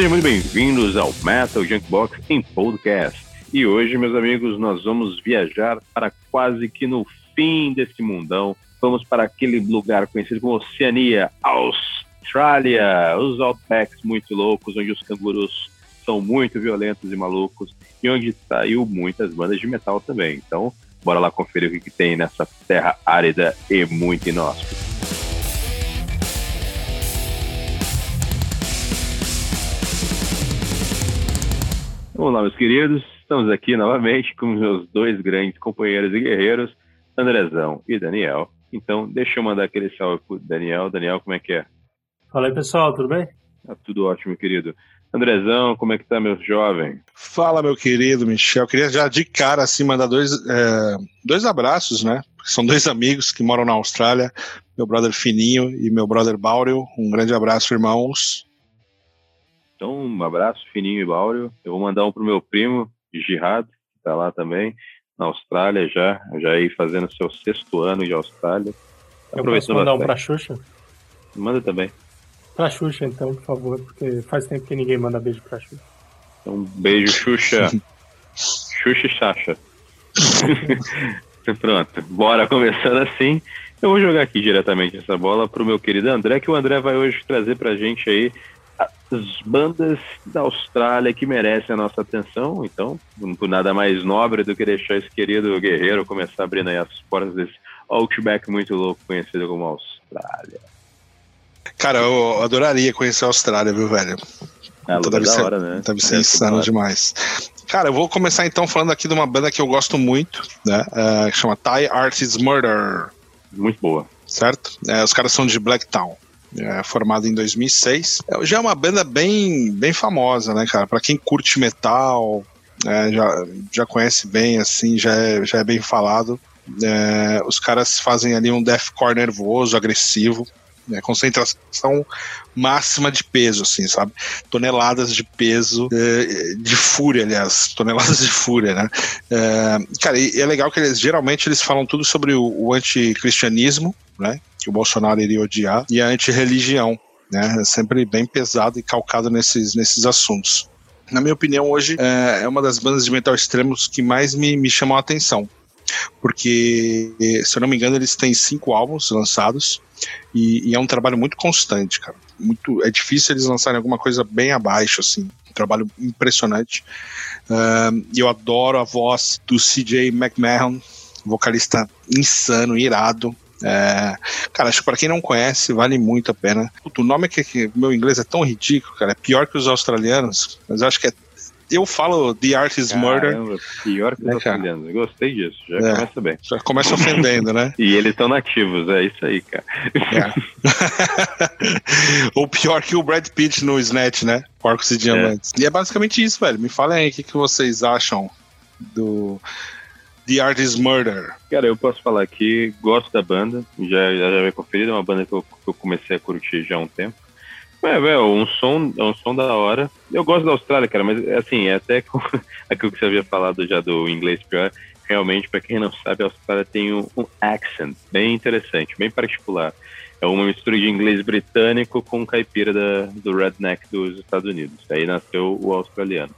Sejam muito bem-vindos ao Metal Junkbox em podcast. E hoje, meus amigos, nós vamos viajar para quase que no fim desse mundão. Vamos para aquele lugar conhecido como Oceania, Austrália, os outbacks muito loucos, onde os cangurus são muito violentos e malucos e onde saiu muitas bandas de metal também. Então, bora lá conferir o que, que tem nessa terra árida e muito inóspita. Olá, meus queridos. Estamos aqui novamente com meus dois grandes companheiros e guerreiros, Andrezão e Daniel. Então, deixa eu mandar aquele salve pro Daniel. Daniel, como é que é? Fala aí, pessoal, tudo bem? Tá tudo ótimo, querido. Andrezão, como é que tá, meu jovem? Fala, meu querido Michel. Queria já de cara, assim, mandar dois, é, dois abraços, né? São dois amigos que moram na Austrália, meu brother Fininho e meu brother Báureo. Um grande abraço, irmãos. Então, um abraço, Fininho e Báureo. Eu vou mandar um pro meu primo, Girard, que tá lá também, na Austrália já, já aí fazendo seu sexto ano de Austrália. Eu posso mandar bastante. um pra Xuxa? Manda também. Pra Xuxa, então, por favor, porque faz tempo que ninguém manda beijo pra Xuxa. Então, um beijo, Xuxa. Xuxa e Xaxa. Pronto, bora começando assim. Eu vou jogar aqui diretamente essa bola pro meu querido André, que o André vai hoje trazer pra gente aí as bandas da Austrália que merecem a nossa atenção. Então, por nada mais nobre do que deixar esse querido guerreiro começar abrindo aí as portas desse Outback muito louco, conhecido como Austrália. Cara, eu adoraria conhecer a Austrália, viu, velho? É, deve ser, hora, né? Deve ser é, insano demais. Cara, eu vou começar então falando aqui de uma banda que eu gosto muito, né? Uh, que chama Thai Artist Murder. Muito boa. Certo? É, os caras são de Blacktown é, formado em 2006. É, já é uma banda bem, bem famosa, né, cara? Para quem curte metal, é, já, já conhece bem, assim, já é, já é bem falado. É, os caras fazem ali um deathcore nervoso, agressivo, né, concentração máxima de peso, assim, sabe? Toneladas de peso, é, de fúria, aliás, toneladas de fúria, né? É, cara, e é legal que eles geralmente eles falam tudo sobre o, o anticristianismo, né? Que o Bolsonaro iria odiar, e a antirreligião, né? É sempre bem pesado e calcado nesses, nesses assuntos. Na minha opinião, hoje é, é uma das bandas de metal extremos que mais me, me chamam a atenção porque, se eu não me engano, eles têm cinco álbuns lançados e, e, é um trabalho muito constante, cara. Muito, é difícil eles lançarem alguma coisa bem abaixo, assim. Um trabalho impressionante. Uh, eu adoro a voz do CJ McMahon, vocalista insano, irado. É, cara, acho que pra quem não conhece, vale muito a pena. o nome é que, que meu inglês é tão ridículo, cara. É pior que os australianos, mas eu acho que é eu falo The Art is Murder. Pior que os australianos. Eu gostei disso. Já é, começa bem. Já começa ofendendo, né? e eles estão nativos, é isso aí, cara. É. Ou pior que o Brad Pitt no Snatch, né? Porcos e Diamantes. É. E é basicamente isso, velho. Me falem aí o que, que vocês acham do The Art is Murder. Cara, eu posso falar aqui, gosto da banda, já, já, já conferido, é uma banda que eu, que eu comecei a curtir já há um tempo. É, velho, um som, é um som da hora. Eu gosto da Austrália, cara, mas assim, é até com aquilo que você havia falado já do inglês pior. Realmente, para quem não sabe, a Austrália tem um, um, accent bem interessante, bem particular. É uma mistura de inglês britânico com caipira da, do redneck dos Estados Unidos. Aí nasceu o australiano.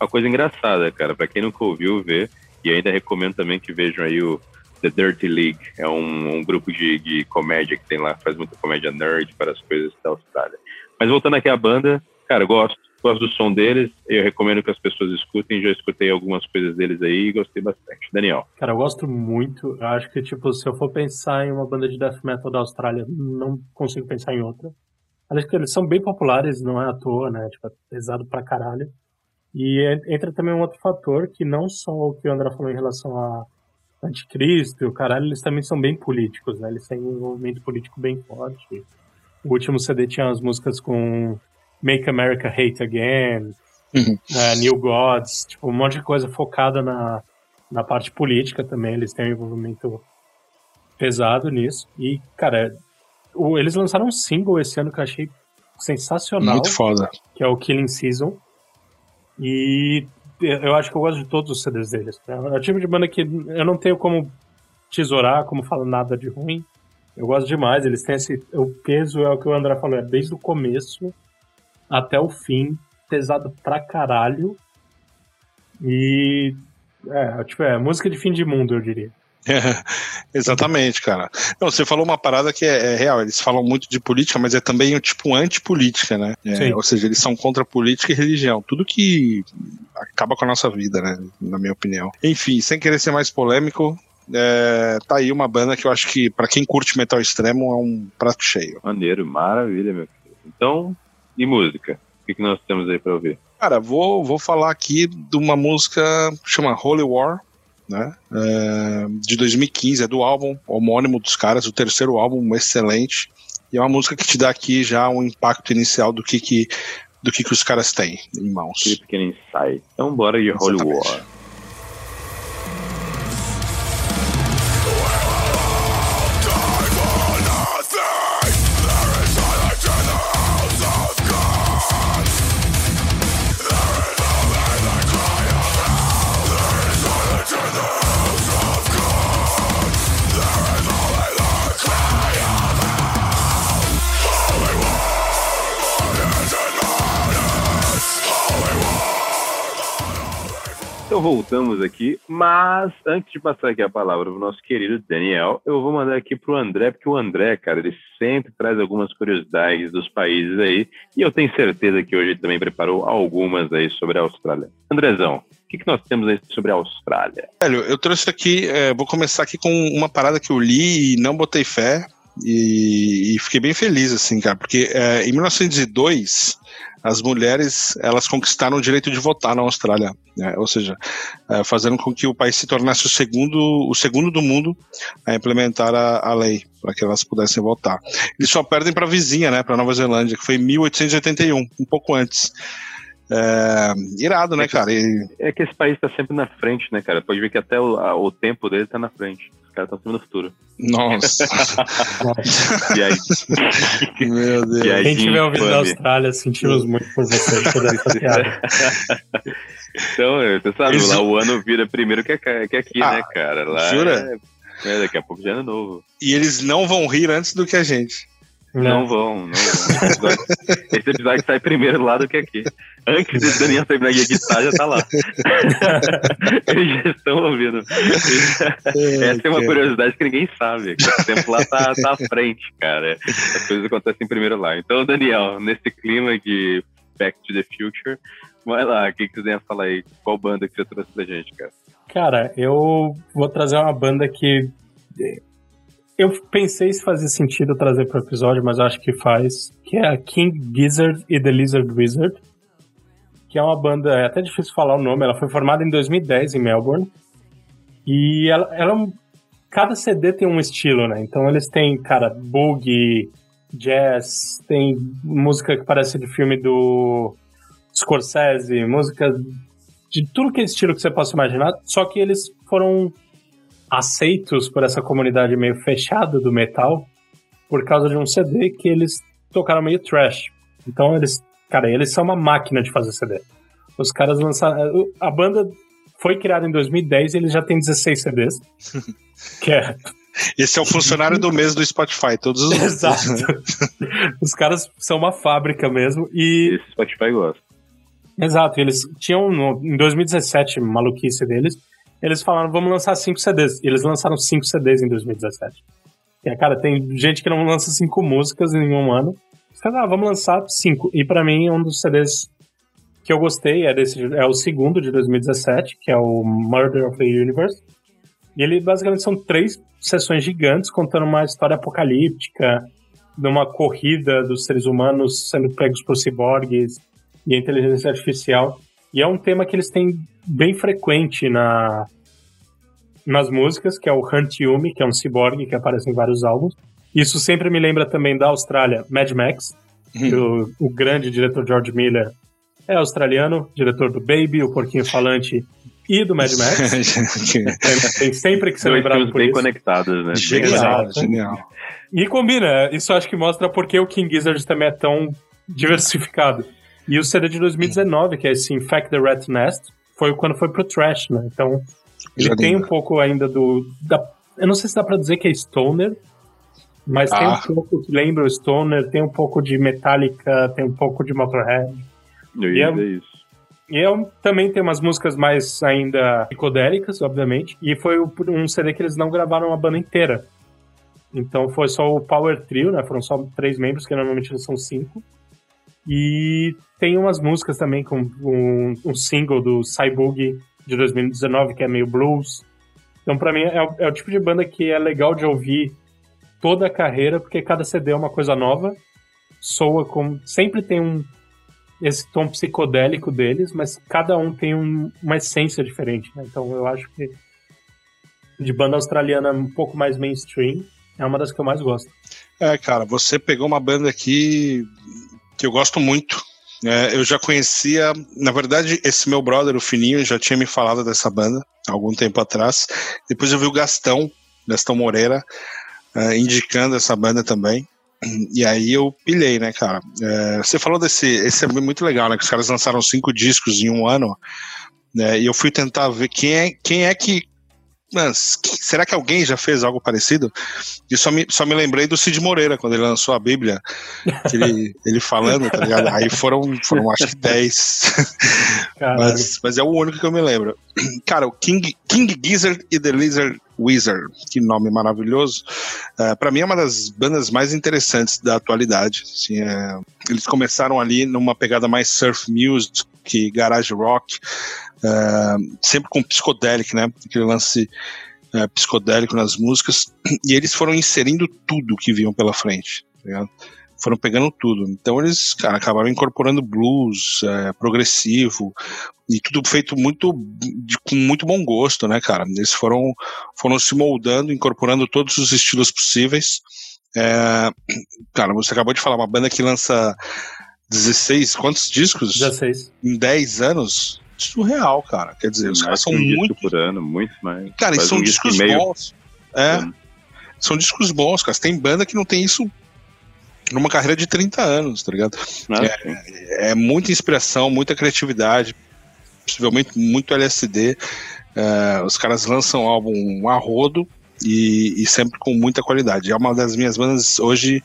Uma coisa engraçada, cara, para quem nunca ouviu ver, e ainda recomendo também que vejam aí o The Dirty League. É um, um grupo de, de comédia que tem lá, faz muita comédia nerd para as coisas da Austrália. Mas voltando aqui à banda, cara, gosto, gosto do som deles, eu recomendo que as pessoas escutem, já escutei algumas coisas deles aí e gostei bastante. Daniel. Cara, eu gosto muito, eu acho que, tipo, se eu for pensar em uma banda de death metal da Austrália, não consigo pensar em outra. Acho que eles são bem populares, não é à toa, né, tipo, é pesado pra caralho. E entra também um outro fator, que não só o que o André falou em relação a anticristo e o caralho, eles também são bem políticos, né, eles têm um envolvimento político bem forte o último CD tinha as músicas com Make America Hate Again, uhum. uh, New Gods, tipo, um monte de coisa focada na, na parte política também. Eles têm um envolvimento pesado nisso. E, cara, o, eles lançaram um single esse ano que eu achei sensacional. Muito foda. Que é o Killing Season. E eu acho que eu gosto de todos os CDs deles. É o tipo de banda que eu não tenho como tesourar, como falar nada de ruim. Eu gosto demais, eles têm esse. O peso é o que o André falou, é desde o começo até o fim. pesado pra caralho. E. É, tipo, é música de fim de mundo, eu diria. exatamente, cara. Não, você falou uma parada que é, é, real. Eles falam muito de política, mas é também tipo antipolítica, né? É, ou seja, eles são contra política e religião. Tudo que acaba com a nossa vida, né? Na minha opinião. Enfim, sem querer ser mais polêmico, é, tá aí uma banda que eu acho que, para quem curte metal extremo, é um prato cheio. Maneiro, maravilha, meu filho. Então, e música? O que, que nós temos aí pra ouvir? Cara, vou, vou falar aqui de uma música chama Holy War, né? É, de 2015, é do álbum homônimo dos caras, o terceiro álbum excelente. E é uma música que te dá aqui já um impacto inicial do que, que, do que, que os caras têm em mãos. Pequeno insight. Então bora de Holy War. Então voltamos aqui, mas antes de passar aqui a palavra para o nosso querido Daniel, eu vou mandar aqui para o André, porque o André, cara, ele sempre traz algumas curiosidades dos países aí, e eu tenho certeza que hoje ele também preparou algumas aí sobre a Austrália. Andrezão, o que, que nós temos aí sobre a Austrália? Velho, eu trouxe aqui, é, vou começar aqui com uma parada que eu li e não botei fé, e, e fiquei bem feliz, assim, cara, porque é, em 1902 as mulheres elas conquistaram o direito de votar na Austrália, né? ou seja, é, fazendo com que o país se tornasse o segundo, o segundo do mundo a implementar a, a lei para que elas pudessem votar. Eles só perdem para a vizinha, né, para Nova Zelândia, que foi em 1881, um pouco antes. É, irado, né, é que, cara? E... É que esse país está sempre na frente, né, cara? Pode ver que até o, a, o tempo dele está na frente. Os caras estão sempre no futuro. Nossa. e aí? Meu Deus. Quem estiver ouvindo da Austrália, sentimos muito por você por essa piada. então, você sabe, Isso... lá o ano vira primeiro que, que aqui, ah, né, cara? Lá jura? É, é, daqui a pouco já é novo. E eles não vão rir antes do que a gente. Não, não vão, não vão. Esse episódio sai primeiro lá do que aqui. Antes de Daniel terminar de editar, já tá lá. Eles já estão ouvindo. Essa é uma curiosidade que ninguém sabe. O tempo lá tá, tá à frente, cara. As coisas acontecem primeiro lá. Então, Daniel, nesse clima de Back to the Future, vai lá, o que, que você tem a falar aí? Qual banda que você trouxe pra gente, cara? Cara, eu vou trazer uma banda que eu pensei se fazia sentido trazer para o episódio, mas acho que faz. Que é a King Gizzard e The Lizard Wizard. Que é uma banda, é até difícil falar o nome, ela foi formada em 2010 em Melbourne. E ela, ela cada CD tem um estilo, né? Então eles têm, cara, boogie, jazz, tem música que parece de filme do Scorsese, música de tudo que é estilo que você possa imaginar, só que eles foram aceitos por essa comunidade meio fechada do metal por causa de um CD que eles tocaram meio trash. Então eles, cara, eles são uma máquina de fazer CD. Os caras lançaram. A banda foi criada em 2010 e eles já têm 16 CDs. que é. Esse é o funcionário do mês do Spotify, todos os Exato. os caras são uma fábrica mesmo e. Esse Spotify gosta. Exato, eles tinham no, em 2017, maluquice deles, eles falaram, vamos lançar cinco CDs. E eles lançaram cinco CDs em 2017. E, cara, tem gente que não lança cinco músicas em um ano. Os ah, vamos lançar cinco. E para mim, um dos CDs que eu gostei é, desse, é o segundo de 2017, que é o Murder of the Universe. E ele basicamente são três sessões gigantes contando uma história apocalíptica, de uma corrida dos seres humanos sendo pegos por ciborgues e inteligência artificial. E é um tema que eles têm bem frequente na, nas músicas, que é o Hunt Yumi, que é um ciborgue que aparece em vários álbuns. Isso sempre me lembra também da Austrália, Mad Max, uhum. o, o grande diretor George Miller é australiano, diretor do Baby, o Porquinho Falante e do Mad Max. tem, sempre que ser lembrado por bem isso. conectados, né? Genial, genial. E combina, isso acho que mostra porque o King Gizzard também é tão diversificado. E o CD de 2019, que é esse Infect the Rat Nest, foi quando foi pro trash, né? Então, ele Já tem um pouco ainda do. Da, eu não sei se dá pra dizer que é Stoner, mas ah. tem um pouco que lembra o Stoner, tem um pouco de Metallica, tem um pouco de Motorhead. Eu ia dizer isso. E eu também tem umas músicas mais ainda psicodélicas, obviamente. E foi um CD que eles não gravaram a banda inteira. Então foi só o Power Trio, né? Foram só três membros, que normalmente são cinco. E tem umas músicas também com um, um single do Cyborg de 2019, que é meio blues. Então, para mim, é o, é o, tipo de banda que é legal de ouvir toda a carreira, porque cada CD é uma coisa nova. Soa como. Sempre tem um, esse tom psicodélico deles, mas cada um tem um, uma essência diferente. Né? Então, eu acho que de banda australiana um pouco mais mainstream é uma das que eu mais gosto. É, cara, você pegou uma banda aqui que eu gosto muito. É, eu já conhecia, na verdade, esse meu brother, o Fininho, já tinha me falado dessa banda algum tempo atrás. Depois eu vi o Gastão, Gastão Moreira, uh, indicando essa banda também. E aí eu pilhei, né, cara? É, você falou desse. Esse é muito legal, né? Que os caras lançaram cinco discos em um ano. Né, e eu fui tentar ver quem é, quem é que mas será que alguém já fez algo parecido? E só me, só me lembrei do Cid Moreira, quando ele lançou a Bíblia, ele, ele falando, tá ligado? Aí foram, foram acho que 10. mas, mas é o único que eu me lembro. Cara, o King, King Gizzard e The Lizard Wizard, que nome maravilhoso. Uh, para mim é uma das bandas mais interessantes da atualidade. Assim, é, eles começaram ali numa pegada mais surf music, garage rock, uh, sempre com psicodélico, né? Aquele lance uh, psicodélico nas músicas. E eles foram inserindo tudo que vinham pela frente, tá ligado? foram pegando tudo. Então eles, cara, acabaram incorporando blues, é, progressivo, e tudo feito muito de, com muito bom gosto, né, cara? Eles foram, foram se moldando, incorporando todos os estilos possíveis. É, cara, você acabou de falar, uma banda que lança 16, quantos discos? 16. Em 10 anos? Surreal, cara. Quer dizer, os caras são um muito. por ano, muito mais. Cara, e são um discos bons. É. São discos bons, cara. Tem banda que não tem isso numa carreira de 30 anos, tá ligado? Ah, é, é, muita inspiração, muita criatividade, possivelmente muito LSD. É, os caras lançam álbum a rodo e, e, sempre com muita qualidade. É uma das minhas bandas hoje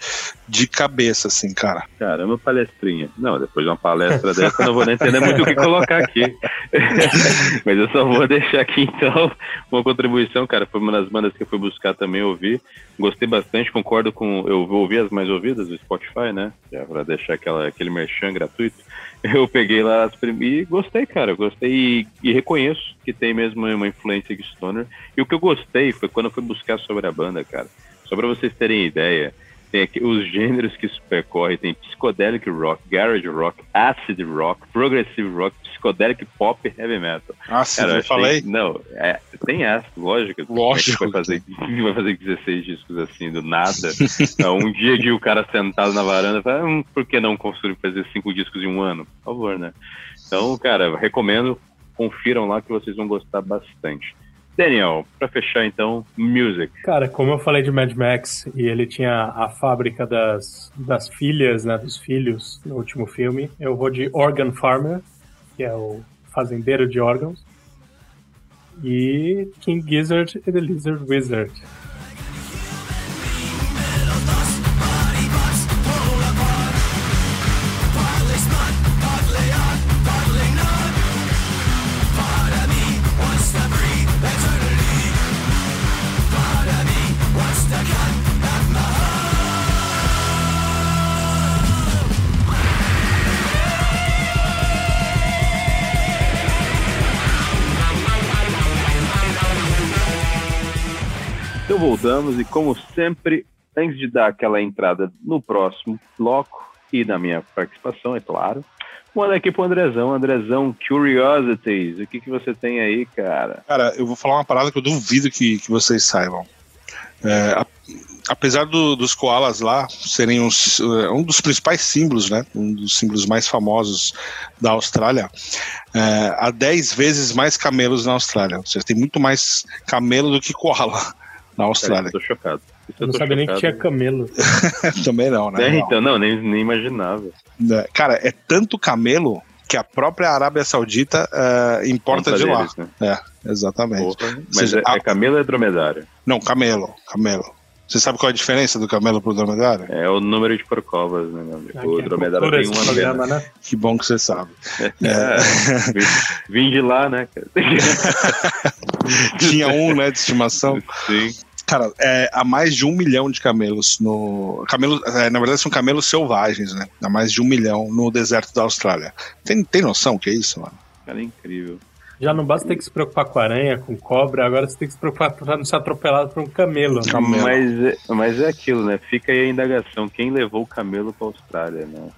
de cabeça, assim, cara. Caramba, palestrinha. Não, depois de uma palestra dessa, eu não vou nem entender muito o que colocar aqui. Mas eu só vou deixar aqui, então, uma contribuição, cara. Foi uma das bandas que eu fui buscar também ouvir. Gostei bastante, concordo com. Eu vou ouvir as mais ouvidas do Spotify, né? Já pra deixar aquela, aquele merchan gratuito. Eu peguei lá as prim... e gostei, cara. Gostei e, e, reconheço que tem mesmo uma influência de Stoner. E o que eu gostei foi quando eu fui buscar sobre a banda, cara. Só pra vocês terem ideia tem aqui os gêneros que isso percorre, tem psicodélico rock, garage rock, acid rock, progressive rock, psicodélico pop e heavy metal. Cara, eu falei? Não, é, tem acid, lógico. Lógico. Vai fazer, vai fazer 16 discos assim, do nada. um dia de o cara sentado na varanda, fala, hum, por que não construir fazer cinco discos em um ano? Por favor, né? Então, cara, recomendo, confiram lá que vocês vão gostar bastante. Daniel, para fechar então, music. Cara, como eu falei de Mad Max e ele tinha a fábrica das, das filhas, né, dos filhos no último filme, eu vou de Organ Farmer, que é o fazendeiro de órgãos, e King Gizzard e The Lizard Wizard. Voltamos e, como sempre, antes de dar aquela entrada no próximo bloco e na minha participação, é claro, manda aqui pro Andrezão. Andrezão, Curiosities, o que, que você tem aí, cara? Cara, eu vou falar uma parada que eu duvido que, que vocês saibam. É, a, apesar do, dos koalas lá serem uns, é, um dos principais símbolos, né? Um dos símbolos mais famosos da Austrália, é, há 10 vezes mais camelos na Austrália. Ou seja, tem muito mais camelo do que koala na Austrália. Cara, tô chocado. eu não sabia nem que tinha camelo. Também não, né? É, então, não, nem, nem imaginava. É, cara, é tanto camelo que a própria Arábia Saudita uh, importa de lá. Né? É, exatamente. Porra, mas seja, é, a... é camelo ou é dromedário? Não, camelo, camelo. Você sabe qual é a diferença do camelo pro dromedário? É o número de corcovas, né, meu amigo? Aqui O é dromedário tem uma programa, né? Que bom que você sabe. É, vim, vim de lá, né? Tinha um, né, de estimação. Sim. Cara, é, há mais de um milhão de camelos no. Camelo, é, na verdade, são camelos selvagens, né? Há mais de um milhão no deserto da Austrália. Tem, tem noção que é isso, mano? Cara, é incrível. Já não basta ter que se preocupar com aranha, com cobra, agora você tem que se preocupar pra não ser atropelado por um camelo. né? Camelo. Mas, é- mas é aquilo, né? Fica aí a indagação. Quem levou o camelo pra Austrália, né?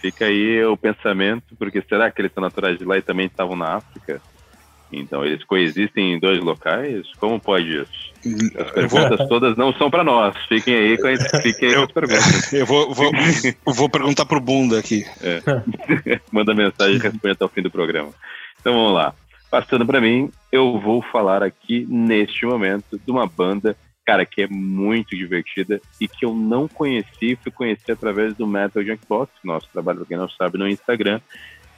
Fica aí o pensamento, porque será que eles são naturais de lá e também estavam na África? Então, eles coexistem em dois locais? Como pode isso? As Eu vou, perguntas todas não são pra nós. Fiquem aí com, a- fiquem aí com as perguntas. eu vou, vou, eu vou perguntar pro Bunda aqui. Manda mensagem e responde até o fim do programa. Então vamos lá. Passando pra mim, eu vou falar aqui neste momento de uma banda, cara, que é muito divertida e que eu não conheci, fui conhecer através do Metal Junkbox, nosso trabalho, quem não sabe, no Instagram,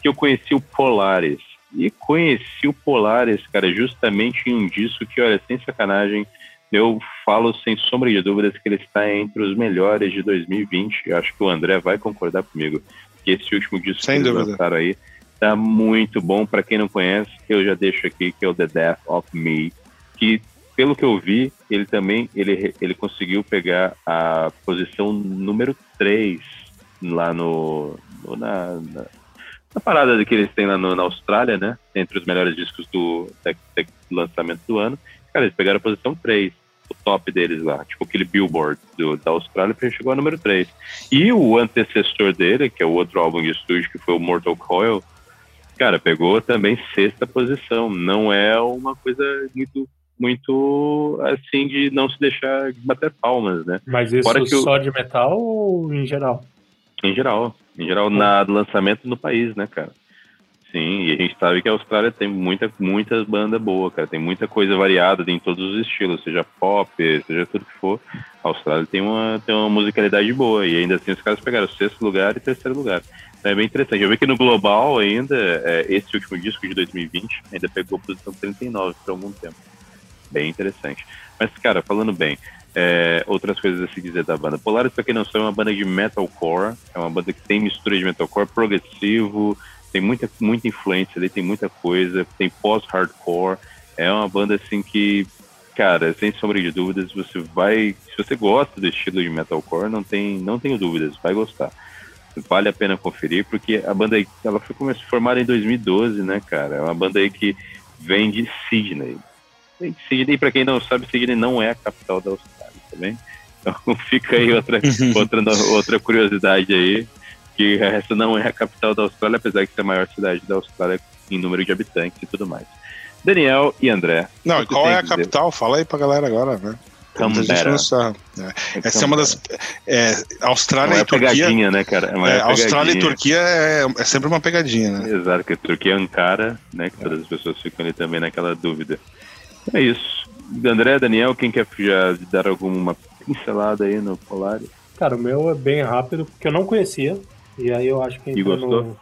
que eu conheci o Polaris. E conheci o Polaris, cara, justamente em um disco que, olha, sem sacanagem, eu falo sem sombra de dúvidas que ele está entre os melhores de 2020. Eu acho que o André vai concordar comigo que esse último disco Sem que eles dúvida. lançaram aí tá muito bom. Para quem não conhece, eu já deixo aqui que é o The Death of Me, que pelo que eu vi, ele também ele, ele conseguiu pegar a posição número 3 lá no, no- na, na, na parada que eles têm lá no- na Austrália, né? Entre os melhores discos do, do lançamento do ano. Cara, eles pegaram a posição 3, o top deles lá, tipo aquele Billboard do, da Austrália, chegou a número 3. E o antecessor dele, que é o outro álbum de estúdio, que foi o Mortal Coil, cara, pegou também sexta posição. Não é uma coisa muito, muito assim de não se deixar bater palmas, né? Mas isso Fora que só de metal ou em geral? Em geral. Em geral, na do lançamento no país, né, cara? Sim, e a gente sabe que a Austrália tem muita, muita banda boa, cara. Tem muita coisa variada em todos os estilos, seja pop, seja tudo que for. A Austrália tem uma, tem uma musicalidade boa. E ainda assim os caras pegaram sexto lugar e terceiro lugar. Então é bem interessante. Eu vi que no global ainda, é, esse último disco de 2020 ainda pegou a posição 39 por algum tempo. Bem interessante. Mas, cara, falando bem, é, outras coisas a se dizer da banda. Polaris, pra quem não sabe, é uma banda de metalcore. É uma banda que tem mistura de metalcore progressivo, tem muita, muita influência ali, tem muita coisa, tem pós-hardcore. É uma banda assim que, cara, sem sombra de dúvidas, você vai. Se você gosta do estilo de metalcore, não tem, não tenho dúvidas, vai gostar. Vale a pena conferir, porque a banda aí, ela foi começou, formada em 2012, né, cara? É uma banda aí que vem de Sydney. Sydney, pra quem não sabe, Sydney não é a capital da Austrália, bem? Então fica aí outra, outra, outra curiosidade aí, que essa não é a capital da Austrália, apesar de ser a maior cidade da Austrália em número de habitantes e tudo mais. Daniel e André. Não, e qual é a dizer? capital? Fala aí pra galera agora, né? Canberra. sabe. É. Essa é uma das. É, Austrália Não é e Turquia. pegadinha, né, cara? É é, Austrália e. Turquia é, é sempre uma pegadinha, né? Exato, que a Turquia é Ankara, né? Que todas as pessoas ficam ali também naquela dúvida. É isso. André, Daniel, quem quer já dar alguma pincelada aí no Polaris? Cara, o meu é bem rápido, porque eu não conhecia. E aí eu acho que entra no.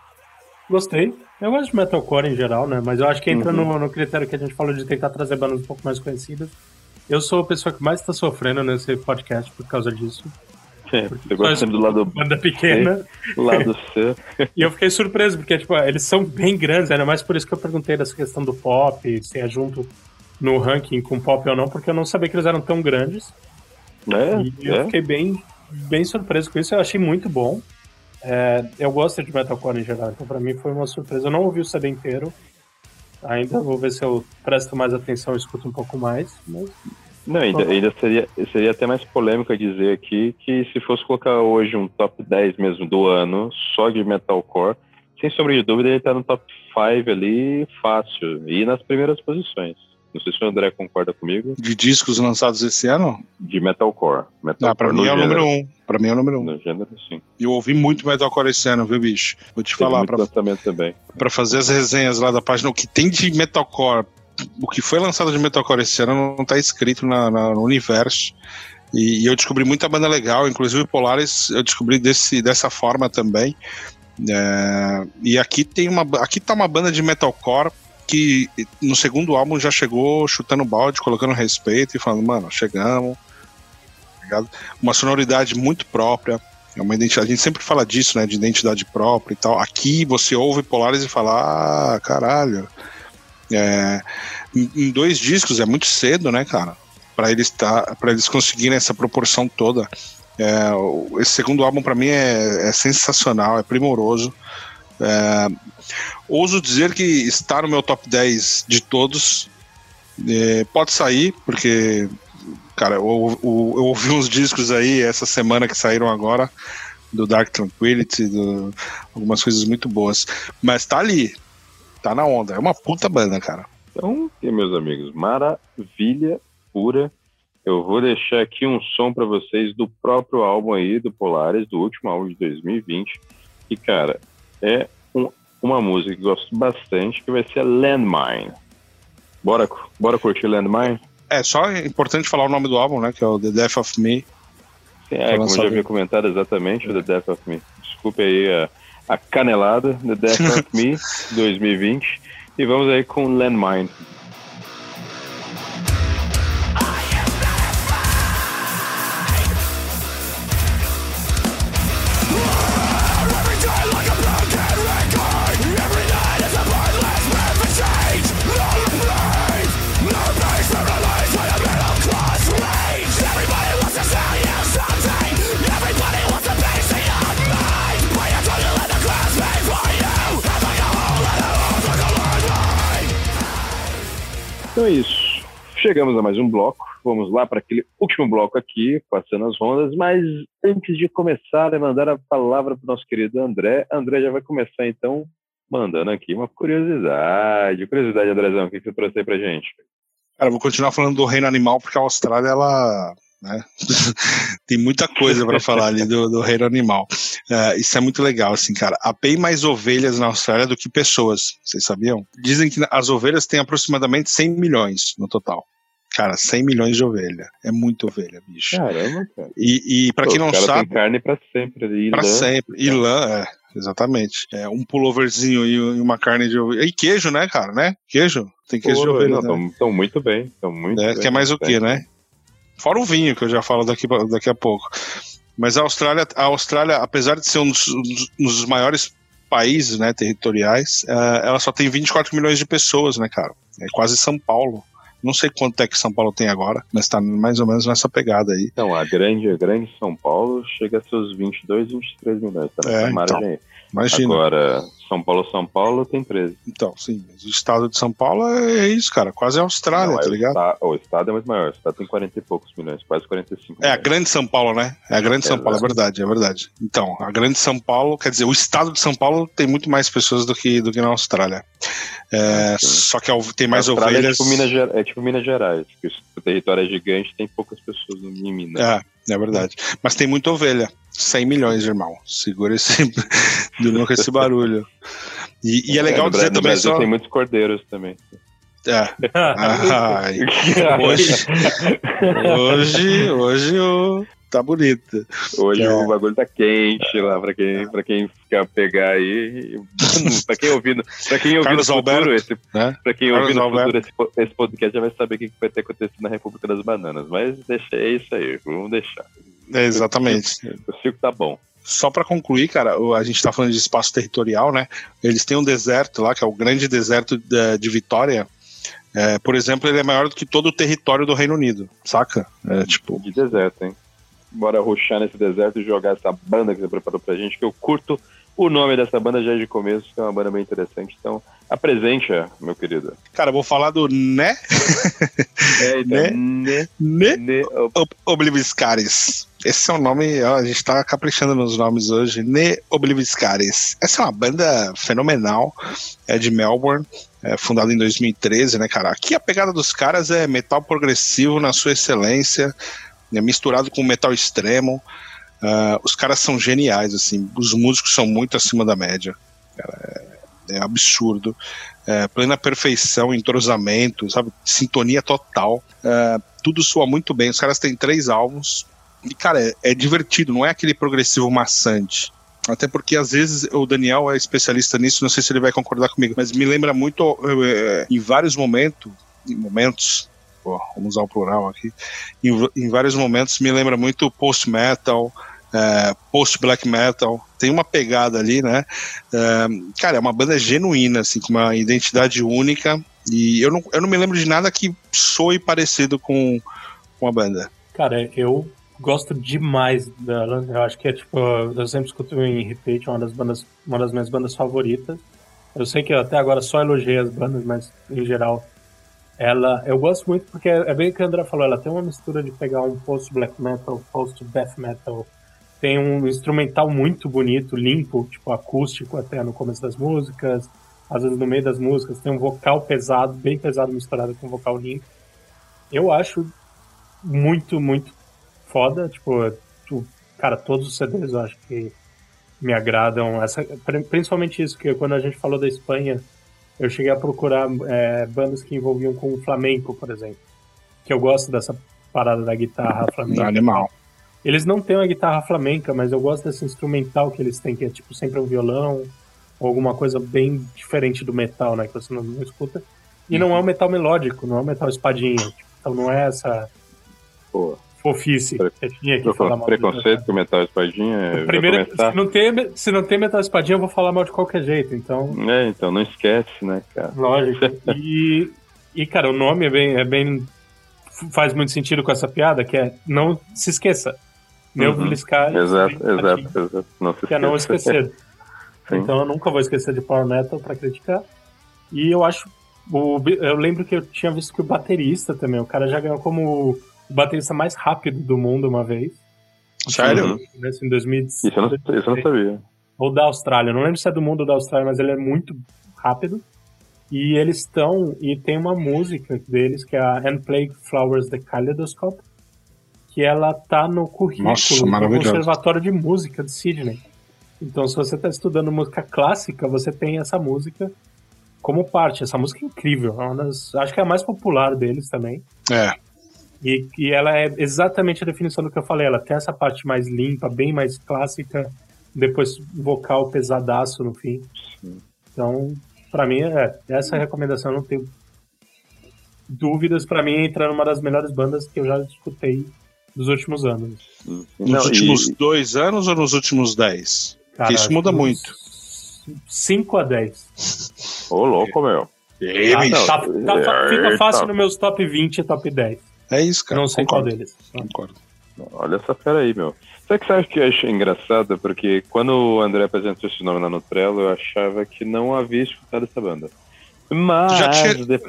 Gostei. Eu gosto de metalcore em geral, né? Mas eu acho que entra Uhum. no, no critério que a gente falou de tentar trazer bandas um pouco mais conhecidas. Eu sou a pessoa que mais tá sofrendo nesse podcast por causa disso. É, Você gosta sempre do lado, Banda pequena. lado C. E eu fiquei surpreso, porque, tipo, eles são bem grandes, ainda mais por isso que eu perguntei dessa questão do pop, se é junto no ranking com pop ou não, porque eu não sabia que eles eram tão grandes. E É, eu é. fiquei bem, bem surpreso com isso, eu achei muito bom. É, eu gosto de metalcore em geral, então pra mim foi uma surpresa. Eu não ouvi o CD inteiro, ainda vou ver se eu presto mais atenção e escuto um pouco mais, mas Não, ainda, ainda seria, seria até mais polêmico dizer aqui que se fosse colocar hoje um top 10 mesmo do ano, só de metalcore, sem sombra de dúvida ele tá no top 5 ali fácil, e nas primeiras posições. Não sei se o André concorda comigo, De discos lançados esse ano? de metalcore. metalcore Ah, pra mim é o número um. Pra mim é o número um. No gênero, sim. E eu ouvi muito metalcore esse ano, viu, bicho? Vou te Teve falar, pra, também. pra fazer as resenhas lá da página, o que tem de metalcore, o que foi lançado de metalcore esse ano não tá escrito na, na- no universo. E, e eu descobri muita banda legal, inclusive Polaris eu descobri desse, dessa forma também. É, e aqui tem uma aqui tá uma banda de metalcore que no segundo álbum já chegou chutando balde, colocando respeito e falando, mano, chegamos. Uma sonoridade muito própria. É uma identidade. A gente sempre fala disso, né? De identidade própria e tal. Aqui você ouve Polaris e fala, ah, caralho. É, em dois discos é muito cedo, né, cara? Para eles tá, para eles conseguirem essa proporção toda. É, esse segundo álbum para mim é, é, sensacional, é primoroso. É, ouso dizer que está no meu top 10 de todos. É, pode sair, porque cara, eu, eu, eu, ouvi uns discos aí essa semana que saíram agora, do Dark Tranquility, do, algumas coisas muito boas. Mas tá ali, tá na onda. É uma puta banda, cara. Então, meus amigos, maravilha pura. Eu vou deixar aqui um som para vocês do próprio álbum aí do Polaris, do último álbum de 2020. E, cara, é um, uma música que gosto bastante, que vai ser Landmine. Bora, bora curtir Landmine? É, só é importante falar o nome do álbum, né? Que é o The Death of Me. Sim, é, como já havia comentado exatamente, o The Death of Me. Desculpe aí a, a canelada, The Death of Me 2020. E vamos aí com Landmine. Então é isso. Chegamos a mais um bloco. Vamos lá para aquele último bloco aqui, passando as rondas. Mas antes de começar, é mandar a palavra para o nosso querido André. André já vai começar então mandando aqui uma curiosidade. Curiosidade, Andrezão, o que você trouxe aí para gente? Cara, vou continuar falando do reino animal porque a Austrália ela né? Tem muita coisa para falar ali do, do reino animal. Uh, isso é muito legal, assim, cara. Há bem mais ovelhas na Austrália do que pessoas, vocês sabiam? Dizem que as ovelhas têm aproximadamente 100 milhões no total. Cara, 100 milhões de ovelha. É muita ovelha, bicho. Caramba, cara. E, e para quem não sabe. Tem carne para sempre. Pra lã. sempre. E lã, é. Exatamente. É, um pulloverzinho e uma carne de ovelha. E queijo, né, cara, né? Queijo. Tem queijo Pô, de ovelha. Estão né? muito bem. Estão muito é, bem. Quer mais o quê, né? Fora o vinho, que eu já falo daqui, daqui a pouco. Mas a Austrália, a Austrália, apesar de ser um dos, um dos maiores países né, territoriais, uh, ela só tem 24 milhões de pessoas, né, cara? É quase São Paulo. Não sei quanto é que São Paulo tem agora, mas está mais ou menos nessa pegada aí. Então, a grande, a grande São Paulo chega a seus 22, 23 milhões, tá nessa é, margem então. Imagina. Agora, São Paulo, São Paulo tem 13. Então, sim, o estado de São Paulo é isso, cara, quase a Austrália, Não, tá é ligado? O, o, estado é muito maior, o estado tem 40 e poucos milhões, quase 45 milhões. É, a grande São Paulo, né? É a grande é, São Paulo, é verdade, é verdade. Então, a grande São Paulo, quer dizer, o estado de São Paulo tem muito mais pessoas do que, do que na Austrália. É, só que tem mais é ovelhas. É tipo, Minas, é tipo Minas Gerais, que o território é gigante, tem poucas pessoas em Minas. É, é verdade. Mas tem muita ovelha. 100 milhões, irmão. Segura esse. Durma com esse barulho. E, e é legal é, dizer também Brasil só. Tem muitos cordeiros também. É. Ai. hoje, hoje, hoje o. Tá bonito. Hoje é. o bagulho tá quente lá pra quem, pra quem quer pegar aí. pra quem ouvindo, pra quem ouvindo Carlos futuro, Alberto, esse, né? pra quem ouvindo futuro esse, esse podcast já vai saber o que vai ter acontecido na República das Bananas. Mas deixa, é isso aí, vamos deixar. É, exatamente. O circo tá bom. Só para concluir, cara, a gente está falando de espaço territorial, né? Eles têm um deserto lá, que é o grande deserto de, de Vitória. É, por exemplo, ele é maior do que todo o território do Reino Unido, saca? É, tipo... De deserto, hein? Bora ruxar nesse deserto e jogar essa banda que você preparou pra gente, que eu curto o nome dessa banda já é de começo, que é uma banda bem interessante. Então, apresente, meu querido. Cara, vou falar do Né? É, então, né? Né? Né? né? Obliviscaris. Esse é o nome, ó, a gente tá caprichando nos nomes hoje. Ne Obliviscaris. Essa é uma banda fenomenal, é de Melbourne. É, fundada em 2013, né, cara? Aqui a pegada dos caras é metal progressivo na sua excelência, é misturado com metal extremo. Uh, os caras são geniais, assim, os músicos são muito acima da média. Cara, é, é, absurdo. É, plena perfeição, entrosamento, sabe? Sintonia total. Uh, tudo soa muito bem. Os caras têm três álbuns. E, cara, é, é divertido, não é aquele progressivo maçante. Até porque às vezes o Daniel é especialista nisso, não sei se ele vai concordar comigo, mas me lembra muito é, em vários momentos, em momentos, pô, vamos usar o plural aqui, em, em vários momentos me lembra muito post-metal, é, post-black metal, tem uma pegada ali, né? É, cara, é uma banda genuína, assim, com uma identidade única, e eu não, eu não me lembro de nada que soe parecido com, com a banda. Cara, eu gosto demais dela. Eu acho que é tipo, eu sempre escuto em repeat, uma das bandas, uma das minhas bandas favoritas. Eu sei que eu até agora só elogiei as bandas, mas em geral ela eu gosto muito porque é bem o que a André falou, ela tem uma mistura de pegar um post black metal, post death metal, tem um instrumental muito bonito, limpo, tipo acústico até no começo das músicas, às vezes no meio das músicas tem um vocal pesado, bem pesado misturado com um vocal limpo. Eu acho muito, muito foda. Tipo, cara, todos os CDs eu acho que me agradam. Essa, principalmente isso, que quando a gente falou da Espanha, eu cheguei a procurar é, bandas que envolviam com o flamenco, por exemplo. Que eu gosto dessa parada da guitarra flamenca. Animal. Eles não têm uma guitarra flamenca, mas eu gosto desse instrumental que eles têm, que é tipo sempre um violão, ou alguma coisa bem diferente do metal, né? Que você não, não escuta. E uhum. não é um metal melódico, não é um metal espadinha. Então não é essa. Pô fofice. Pre tinha que falar mal Preconceito com Metal Espadinha. Primeiro, se não, tem, se não tem Metal Espadinha, eu vou falar mal de qualquer jeito, então. É, então não esquece, né, cara? Lógico. e, e, cara, o nome é bem, é bem. faz muito sentido com essa piada, que é não se esqueça. Meu uhum. Exato, exato, exato. Não se que é não esquecer. então eu nunca vou esquecer de Power Metal pra criticar. E eu acho. O, eu lembro que eu tinha visto que o baterista também, o cara já ganhou como o baterista mais rápido do mundo uma vez. Sério? Assim, em 2016. Isso eu, não, isso eu não sabia. Ou da Austrália. Não lembro se é do mundo ou da Austrália, mas ele é muito rápido. E eles estão. E tem uma música deles que é a And Plague Flowers the Kaleidoscope. Que ela tá no currículo Nossa, do Conservatório de Música de Sydney. Então, se você está estudando música clássica, você tem essa música como parte. Essa música é incrível. É das, acho que é a mais popular deles também. É. E, e ela é exatamente a definição do que eu falei. Ela tem essa parte mais limpa, bem mais clássica, depois vocal pesadaço no fim. Então, para mim, é, essa recomendação eu não tenho dúvidas. Para mim, entra numa das melhores bandas que eu já escutei dos últimos anos. Nos não, últimos e... dois anos ou nos últimos dez? Cara, isso muda muito. 5 a 10. Ô, louco, meu. Ah, tá, tá, tá, fica fácil nos meus top 20 e top 10. É isso, cara. Não sei Concordo. qual deles. Concordo. Olha essa fera aí, meu. Sabe que sabe que eu achei engraçado? Porque quando o André apresentou esse nome na Nutrelo, eu achava que não havia escutado essa banda. Mas. Já tinha...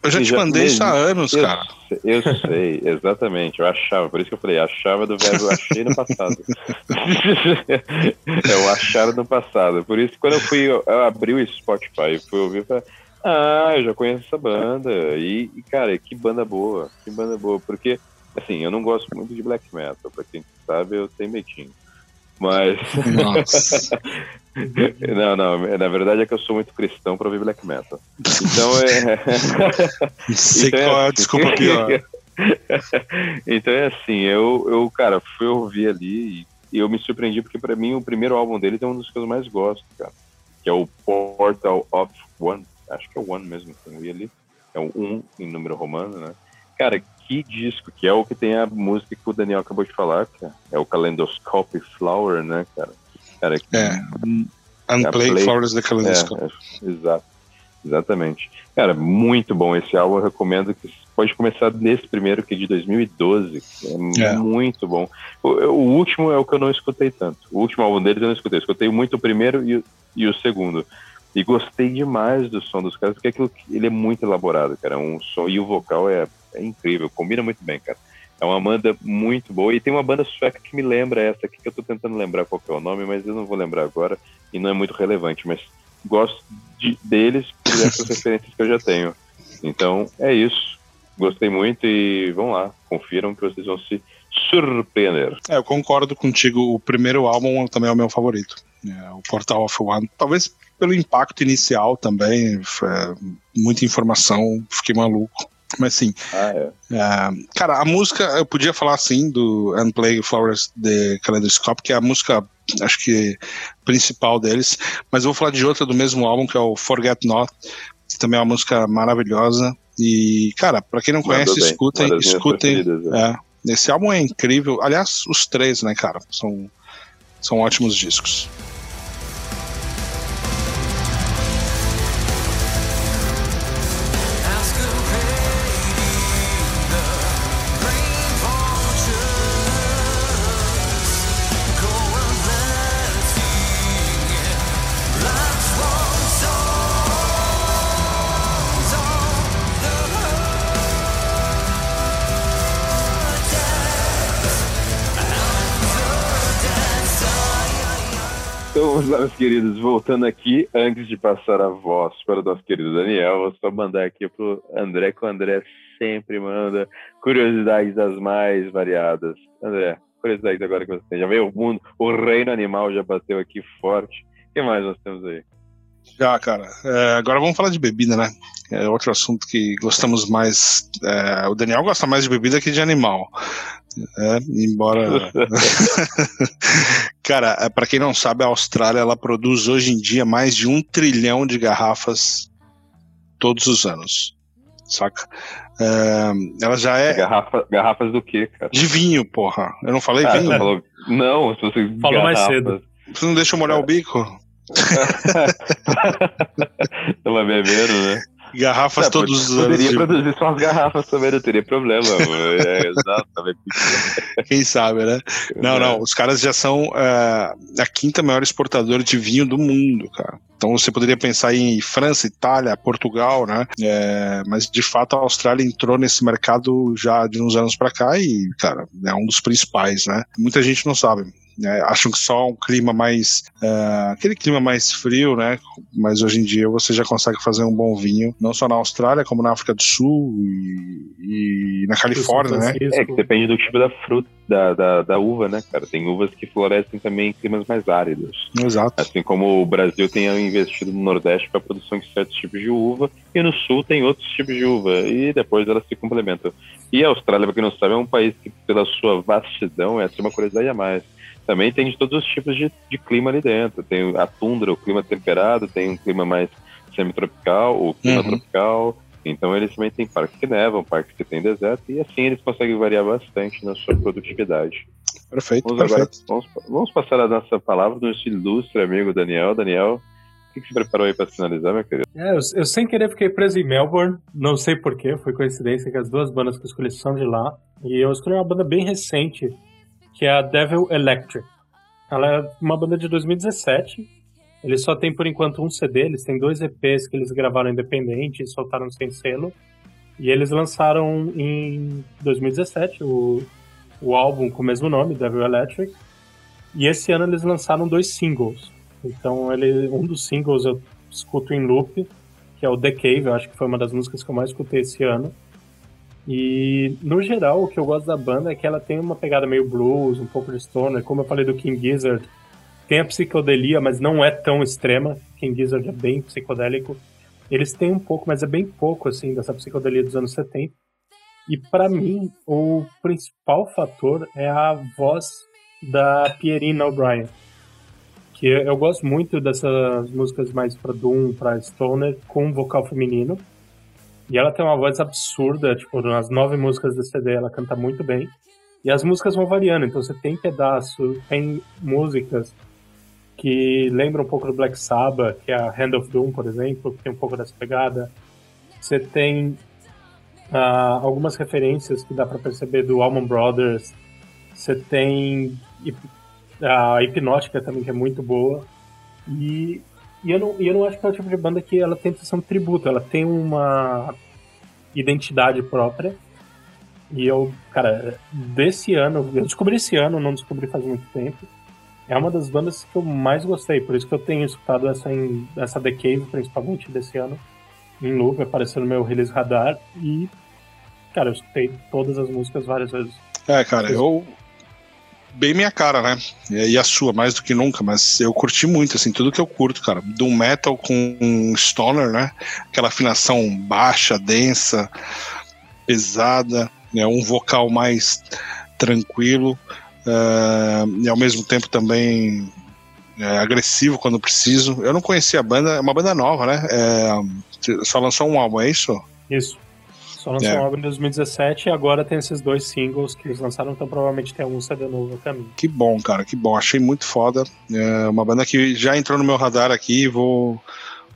Eu já te já mandei isso há anos, eu, cara. Eu sei, exatamente. Eu achava, por isso que eu falei, achava do verbo achei no passado. eu achava no passado. Por isso, quando eu fui, eu abri o Spotify e fui ouvir, eu falei, ah, eu já conheço essa banda. E, e, cara, que banda boa. Que banda boa. Porque, assim, eu não gosto muito de black metal. Pra quem sabe, eu tenho medinho. Mas. Nossa. não, não. Na verdade é que eu sou muito cristão pra ouvir black metal. Então é. Sei então, qual é a assim. desculpa pior. então é assim, eu, eu, cara, fui ouvir ali e eu me surpreendi porque para mim o primeiro álbum deles é um dos que eu mais gosto, cara. Que é o Portal of One acho que é o One mesmo que eu vi ali, é o um em número romano, né? Cara, que disco, que é o que tem a música que o Daniel acabou de falar, cara. É o Calendoscope Flower, né, cara? cara que, é. Unplay Play... Flowers the Calendoscope. É, é, exato. Exatamente. Cara, muito bom esse álbum. Eu recomendo que pode começar nesse primeiro, que é de 2012. É, é. muito bom. O, o, último é o que eu não escutei tanto. O último álbum deles eu não escutei. Eu escutei muito o primeiro e, e o segundo. E gostei demais do som dos caras, porque aquilo, ele é muito elaborado, cara. Um som e o vocal é, é incrível, combina muito bem, cara. É uma banda muito boa. E tem uma banda sueca que me lembra essa aqui, que eu tô tentando lembrar qual é o nome, mas eu não vou lembrar agora. E não é muito relevante, mas gosto de, deles por essas referências que eu já tenho. Então, é isso. Gostei muito e vão lá, confiram que vocês vão se surpreender. É, eu concordo contigo. O primeiro álbum também é o meu favorito. É, o Portal of One. Talvez pelo impacto inicial também, muita informação, fiquei maluco. Mas sim. Ah, é. é. cara, a música, eu podia falar assim do Unplay Flowers de Kaleidoscope, que é a música, acho que principal deles, mas eu vou falar de outra do mesmo álbum, que é o Forget Not, que também é uma música maravilhosa. E, cara, pra quem não conhece, escutem, escutem. É, esse álbum é incrível. Aliás, os três, né, cara? São, são ótimos discos. Meus queridos. Voltando aqui, antes de passar a voz para o nosso querido Daniel, vou só mandar aqui pro André, que o André sempre manda curiosidades das mais variadas. André, curiosidades agora que você tem. Já veio o mundo, o reino animal já bateu aqui forte. O que mais nós temos aí? Já, cara. É, agora vamos falar de bebida, né? É outro assunto que gostamos mais. É, o Daniel gosta mais de bebida que de animal. É, embora. Cara, para quem não sabe, a Austrália ela produz hoje em dia mais de um trilhão de garrafas todos os anos. Saca? É, ela já é. Garrafa, garrafas do quê, cara? De vinho, porra. Eu não falei ah, vinho? Falou... Não, se você. Falou garrafas. mais cedo. Você não deixa eu molhar o bico? Tava bebendo, né? Garrafas é, todos os anos. Poderia produzir só as garrafas também, não teria problema. é, exato, Quem sabe, né? Não, não, os caras já são uh, a quinta maior exportadora de vinho do mundo, cara. Então você poderia pensar em França, Itália, Portugal, né? É, mas de fato a Austrália entrou nesse mercado já de uns anos para cá e, cara, é um dos principais, né? Muita gente não sabe. Né? Acham que só um clima mais. Uh, aquele clima mais frio, né? Mas hoje em dia você já consegue fazer um bom vinho, não só na Austrália, como na África do Sul e, e na Califórnia, né? É, que depende do tipo da fruta, da, da, da, uva, né, cara? Tem uvas que florescem também em climas mais áridos. Exato. Assim como o Brasil tem investido no Nordeste para a produção de certos tipos de uva, e no Sul tem outros tipos de uva, e depois elas se complementam. E a Austrália, para quem não sabe, é um país que, pela sua vastidão, essa é uma curiosidade a mais também tem de todos os tipos de, de clima ali dentro. Tem a tundra, o clima temperado, tem um clima mais semitropical, o clima uhum. tropical. Então eles também têm parques que nevam, parques que tem deserto, e assim eles conseguem variar bastante na sua produtividade. Perfeito, vamos perfeito. Agora, vamos, vamos, passar a nossa palavra do nosso ilustre amigo Daniel. Daniel, o que, que você preparou aí para finalizar, meu querido? É, eu, eu, sem querer fiquei preso em Melbourne, não sei porquê, foi coincidência que as duas bandas que eu escolhi são de lá, e eu escolhi uma banda bem recente, que é a Devil Electric. Ela é uma banda de 2017. Eles só têm por enquanto um CD, eles têm dois EPs que eles gravaram independente e soltaram sem selo. E eles lançaram em 2017 o, o álbum com o mesmo nome, Devil Electric. E esse ano eles lançaram dois singles. Então ele, um dos singles eu escuto em loop, que é o The Cave, eu acho que foi uma das músicas que eu mais escutei esse ano. E, no geral, o que eu gosto da banda é que ela tem uma pegada meio blues, um pouco de stoner. Como eu falei do King Gizzard, tem a psicodelia, mas não é tão extrema. King Gizzard é bem psicodélico. Eles têm um pouco, mas é bem pouco, assim, dessa psicodelia dos anos 70. E, para mim, o principal fator é a voz da Pierina O'Brien. Que eu gosto muito dessas músicas mais para Doom, para Stoner, com vocal feminino e ela tem uma voz absurda, tipo, nas nove músicas do CD ela canta muito bem. E as músicas vão variando, então você tem pedaço, tem músicas que lembram um pouco do Black Sabbath, que é a Hand of Doom, por exemplo, que tem um pouco dessa pegada. Você tem uh, algumas referências que dá para perceber do Allman Brothers. Você tem a Hipnótica também, que é muito boa. E e eu, não, eu não acho que é o tipo de banda que ela tenta ser um tributo, ela tem uma identidade própria. E eu, cara, desse ano, eu descobri esse ano, não descobri faz muito tempo. É uma das bandas que eu mais gostei, por isso que eu tenho escutado essa, em, essa The Cave, principalmente desse ano, em loop, apareceu no meu release radar. E, cara, eu escutei todas as músicas várias vezes. É, cara, eu, bem minha cara, né? E a sua, mais do que nunca, mas eu curti muito, assim, tudo que eu curto, cara. Do metal com um stoner, né? Aquela afinação baixa, densa, pesada, né? um vocal mais tranquilo uh, e ao mesmo tempo também é, agressivo quando preciso. Eu não conhecia a banda, é uma banda nova, né? É, só lançou um álbum, é isso? Isso. Só lançou É. um álbum em 2017 e agora tem esses dois singles que eles lançaram, então provavelmente tem algum CD novo a caminho. Que bom, cara, que bom. Achei muito foda. É uma banda que já entrou no meu radar aqui e vou,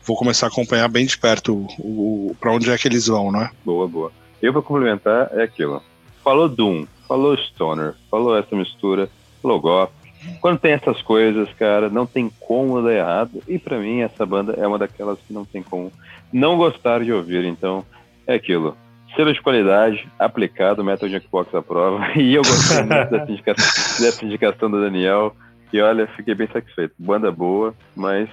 vou começar a acompanhar bem de perto o, o, pra onde é que eles vão, né? Boa, boa. Eu vou complementar, é aquilo. Falou Doom, falou Stoner, falou essa mistura, falou Goth. Quando tem essas coisas, cara, não tem como dar errado. E pra mim, essa banda é uma daquelas que não tem como não gostar de ouvir. Então, é aquilo. Selo de qualidade, aplicado, Metal Junkbox à prova. E eu gostei muito dessa indicação, dessa indicação do Daniel. E olha, fiquei bem satisfeito. Banda boa, mas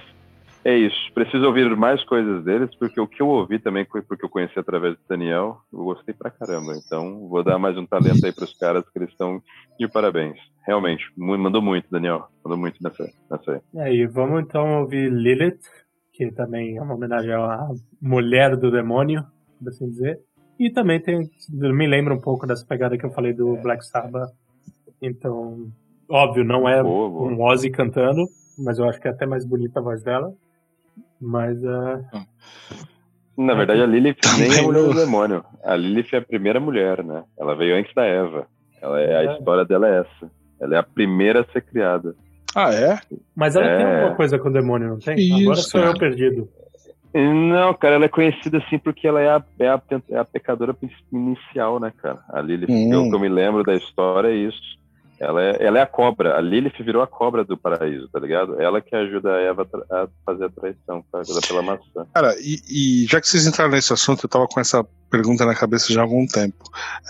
é isso. Preciso ouvir mais coisas deles, porque o que eu ouvi também foi porque eu conheci através do Daniel. Eu gostei pra caramba. Então, vou dar mais um talento aí pros caras que eles estão de parabéns. Realmente, mandou muito, Daniel. Mandou muito nessa, nessa aí. E aí, vamos então ouvir Lilith, que também é uma homenagem à mulher do demônio, por assim dizer. E também tem, me lembra um pouco dessa pegada que eu falei do Black Sabbath. Então, óbvio, não é Boa, boa. um Ozzy cantando, mas eu acho que é até mais bonita a voz dela. Mas é, Na verdade, a Lilith nem é a Também mulher do demônio. A Lilith é a primeira mulher, né? Ela veio antes da Eva. Ela é, a É. história dela é essa. Ela é a primeira a ser criada. Ah, é? mas ela tem É. alguma coisa com o demônio, não tem? Isso, Agora sou eu cara. perdido. Não, cara, ela é conhecida assim porque ela é a, é a, é a pecadora inicial, né, cara? A Lilith, Hum. pelo que eu me lembro da história, é isso. Ela é, ela é a cobra. A Lilith virou a cobra do paraíso, tá ligado? Ela que ajuda a Eva a fazer a traição, tá? ajuda pela maçã. Cara, e, e já que vocês entraram nesse assunto, eu tava com essa pergunta na cabeça já há algum tempo.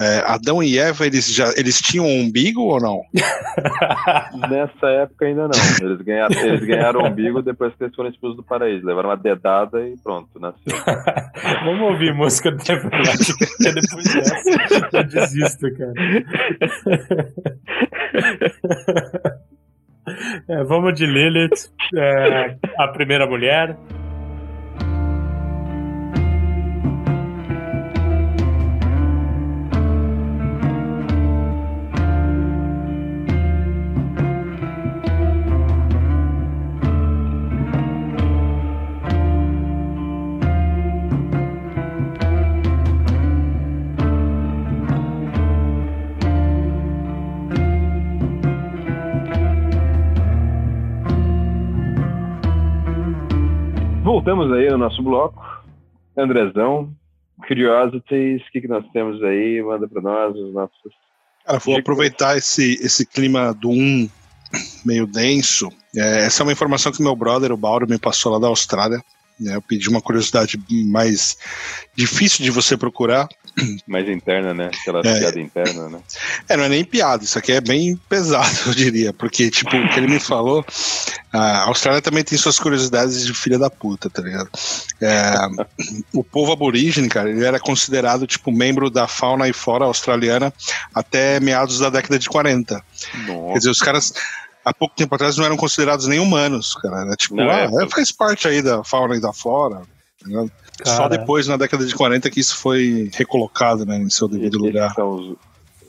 É, Adão e Eva, eles já eles tinham um umbigo ou não? Nessa época ainda não. Eles ganharam, eles ganharam o umbigo depois que eles foram expulsos do paraíso. Levaram uma dedada e pronto, nasceu. Vamos ouvir música do Everlast, porque depois dessa eu desisto, cara. É, vamos de Lilith, é, a primeira mulher. Voltamos aí no nosso bloco. Andrezão, Curiosities, o que, que nós temos aí? Manda pra nós os nossos. Cara, vou aproveitar esse, esse clima do um meio denso. É, essa é uma informação que meu brother, o Bauro, me passou lá da Austrália. né? eu pedi uma curiosidade mais difícil de você procurar. Mais interna, né? Aquela É. piada interna, né? É, não é nem piada, isso aqui é bem pesado, eu diria, porque, tipo, o que ele me falou, a Austrália também tem suas curiosidades de filha da puta, tá ligado? É, o povo aborígene, cara, ele era considerado, tipo, membro da fauna e flora australiana até meados da década de 40. Quer Nossa. dizer, os caras, há pouco tempo atrás, não eram considerados nem humanos, cara. Era tipo, Não, ah, é, faz parte aí da fauna e da flora. tá ligado? Só Cara. depois, na década de 40, que isso foi recolocado, né, em seu devido Eles lugar. são, os-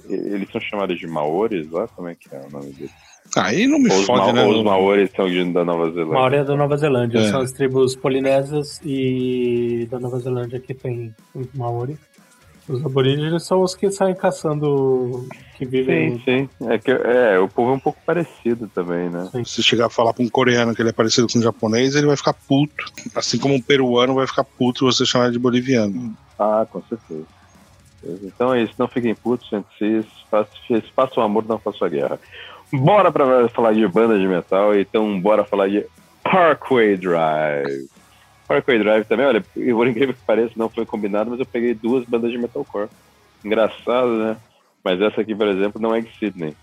eles são chamados de Maores lá? Como é que é o nome deles? Aí não me Ou os, fode, Ma- né? ou os Maores são de, da Nova Zelândia. Maoria da Nova Zelândia. É. São as tribos polinésias e da Nova Zelândia que tem os Maori. Os aborígenes são os que saem caçando, que vivem... Sim, sim. É, que, é, o povo é um pouco parecido também, né? Se chegar a falar pra um coreano que ele é parecido com um japonês, ele vai ficar puto. Assim como um peruano vai ficar puto você chamar de boliviano. Ah, com certeza. Então é isso, não fiquem putos entre si, façam, amor, não façam a guerra. Bora pra falar de banda de metal, então bora falar de Parkway Drive. Parkway Drive também, olha, por incrível que pareça, não foi combinado, mas eu peguei duas bandas de metalcore. Engraçado, né? Mas essa aqui, por exemplo, não é de Sydney.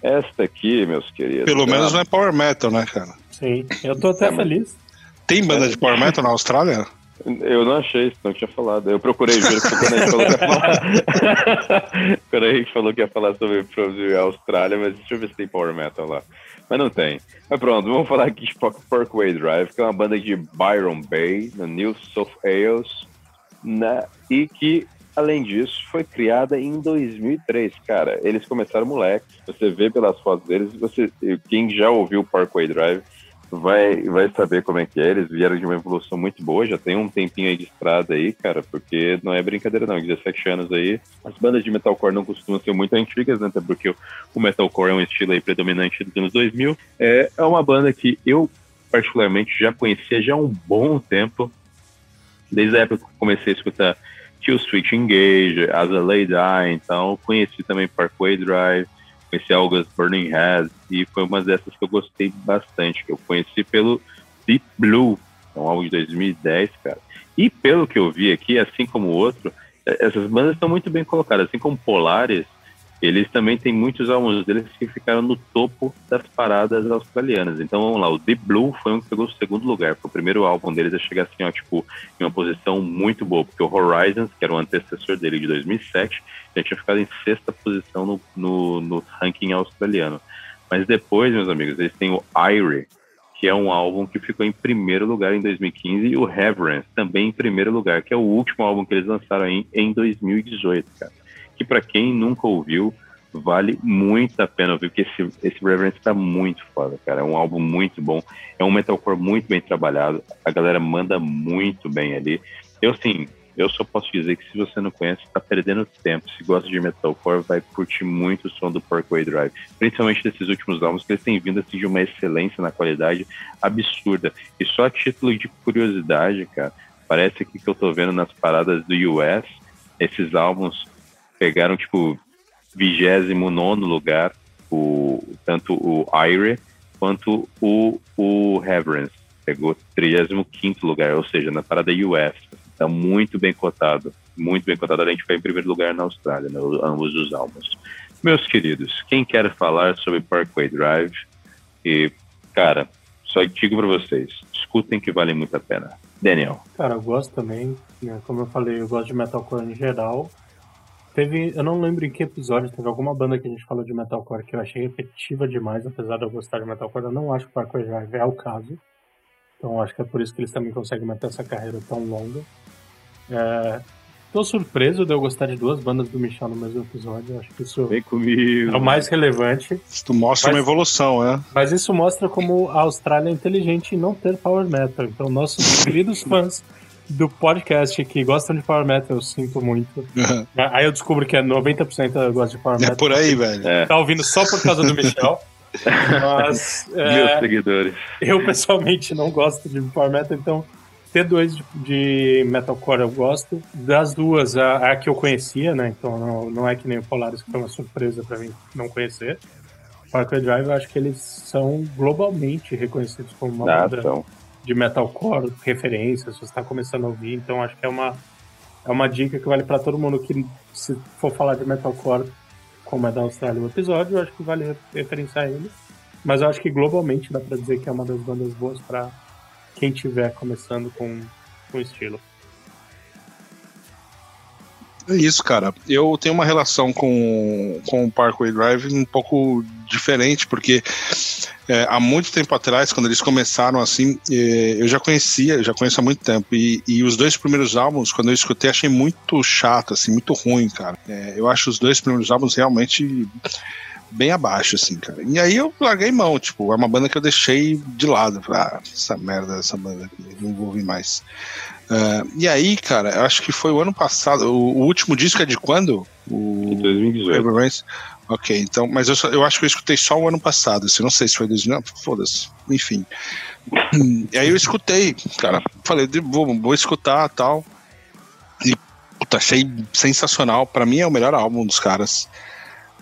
Esta aqui, meus queridos. Pelo é menos uma não é power metal, né, cara? Sim, eu tô até É, feliz. Tem banda de power metal na Austrália? Eu não achei, não tinha falado. Eu procurei ver porque quando a gente falou que ia falar. quando a gente falou que ia falar sobre, sobre a Austrália, mas deixa eu ver se tem Power Metal lá. Mas não tem. Mas pronto, vamos falar aqui de Parkway Drive, que é uma banda de Byron Bay, no New South Wales, né? e que, além disso, foi criada em 2003. Cara, eles começaram moleques. Você vê pelas fotos deles, você, quem já ouviu Parkway Drive vai, vai saber como é que é. Eles vieram de uma evolução muito boa, já tem um tempinho aí de estrada aí, cara, porque não é brincadeira não, 17 anos aí. As bandas de metalcore não costumam ser muito antigas, né, até porque o metalcore é um estilo aí predominante dos anos 2000. É, é uma banda que eu particularmente já conhecia já há um bom tempo, desde a época que comecei a escutar Kill Switch Engage, As a Lay Die, então conheci também Parkway Drive, conheci August Burning Head, e foi uma dessas que eu gostei bastante, que eu conheci pelo Deep Blue, é um álbum de 2010, cara. E pelo que eu vi aqui, assim como o outro, essas bandas estão muito bem colocadas, assim como Polaris, eles também têm muitos álbuns deles que ficaram no topo das paradas australianas. Então vamos lá, o Deep Blue foi um que pegou o segundo lugar. Foi o primeiro álbum deles a chegar assim, ó, tipo, em uma posição muito boa, porque o Horizons, que era o antecessor dele de 2007, já tinha ficado em sexta posição no, no, no ranking australiano. Mas depois, meus amigos, eles têm o Irie, que é um álbum que ficou em primeiro lugar em 2015, e o Reverence, também em primeiro lugar, que é o último álbum que eles lançaram em, em 2018, cara que para quem nunca ouviu, vale muito a pena ouvir, porque esse, esse Reverence tá muito foda, cara. É um álbum muito bom, é um metalcore muito bem trabalhado, a galera manda muito bem ali. Eu, sim, eu só posso dizer que se você não conhece, tá perdendo tempo. Se gosta de metalcore, vai curtir muito o som do Parkway Drive. Principalmente desses últimos álbuns, que eles têm vindo assim, de uma excelência na qualidade absurda. E só a título de curiosidade, cara, parece que que eu tô vendo nas paradas do US, esses álbuns pegaram, tipo, 29 lugar, o, tanto o Ire quanto o, o Reverence. Pegou 35 lugar, ou seja, na parada US. Está muito bem cotado. Muito bem cotado. A gente foi em primeiro lugar na Austrália, né, ambos os álbuns. Meus queridos, quem quer falar sobre Parkway Drive? E, cara, só digo para vocês, escutem que vale muito a pena. Daniel. Cara, eu gosto também, né, como eu falei, eu gosto de metalcore em geral. Teve, eu não lembro em que episódio, teve alguma banda que a gente falou de metalcore que eu achei repetitiva demais, apesar de eu gostar de metalcore, eu não acho que o Parkway Drive é o caso. Então acho que é por isso que eles também conseguem manter essa carreira tão longa. É, tô surpreso de eu gostar de duas bandas do Michel no mesmo episódio, acho que isso Vem comigo. é o mais relevante. Isso mostra Mas- uma evolução, né? Mas isso mostra como a Austrália é inteligente em não ter power metal. Então nossos queridos fãs do podcast que gostam de power metal, eu sinto muito. Aí eu descubro que é 90% eu gosto de power É metal. por aí, velho. É, tá ouvindo só por causa do Michel. Mas meus é, seguidores. eu pessoalmente não gosto de Power Metal, então T2 de, de Metalcore eu gosto. Das duas, a, a que eu conhecia, né? Então não, não é que nem o Polaris, que foi uma surpresa pra mim não conhecer. Parkway Drive, eu acho que eles são globalmente reconhecidos como uma Ah, banda são. De metalcore, referência, se você está começando a ouvir, então acho que é uma, é uma dica que vale para todo mundo que se for falar de metalcore, como é da Austrália o episódio, eu acho que vale re- referenciar ele. Mas eu acho que globalmente dá para dizer que é uma das bandas boas para quem estiver começando com com estilo. É isso, cara. Eu tenho uma relação com, com o Parkway Drive um pouco diferente, porque é, há muito tempo atrás, quando eles começaram assim, é, eu já conhecia, já conheço há muito tempo. E, e os dois primeiros álbuns, quando eu escutei, achei muito chato, assim, muito ruim, cara. É, eu acho os dois primeiros álbuns realmente bem abaixo, assim, cara. E aí eu larguei mão, tipo, é uma banda que eu deixei de lado. Falei, ah, essa merda, essa banda aqui, não vou ouvir mais. Ah, e aí, cara, eu acho que foi o ano passado. O, o último disco é de quando? O Em 2018. Reverence? Ok, então, mas eu, só- eu acho que eu escutei só o ano passado. Assim, não sei se foi 2009, foda-se. Enfim. E aí eu escutei, cara. Falei, vou, vou escutar tal. E puta, achei sensacional. Pra mim é o melhor álbum dos caras.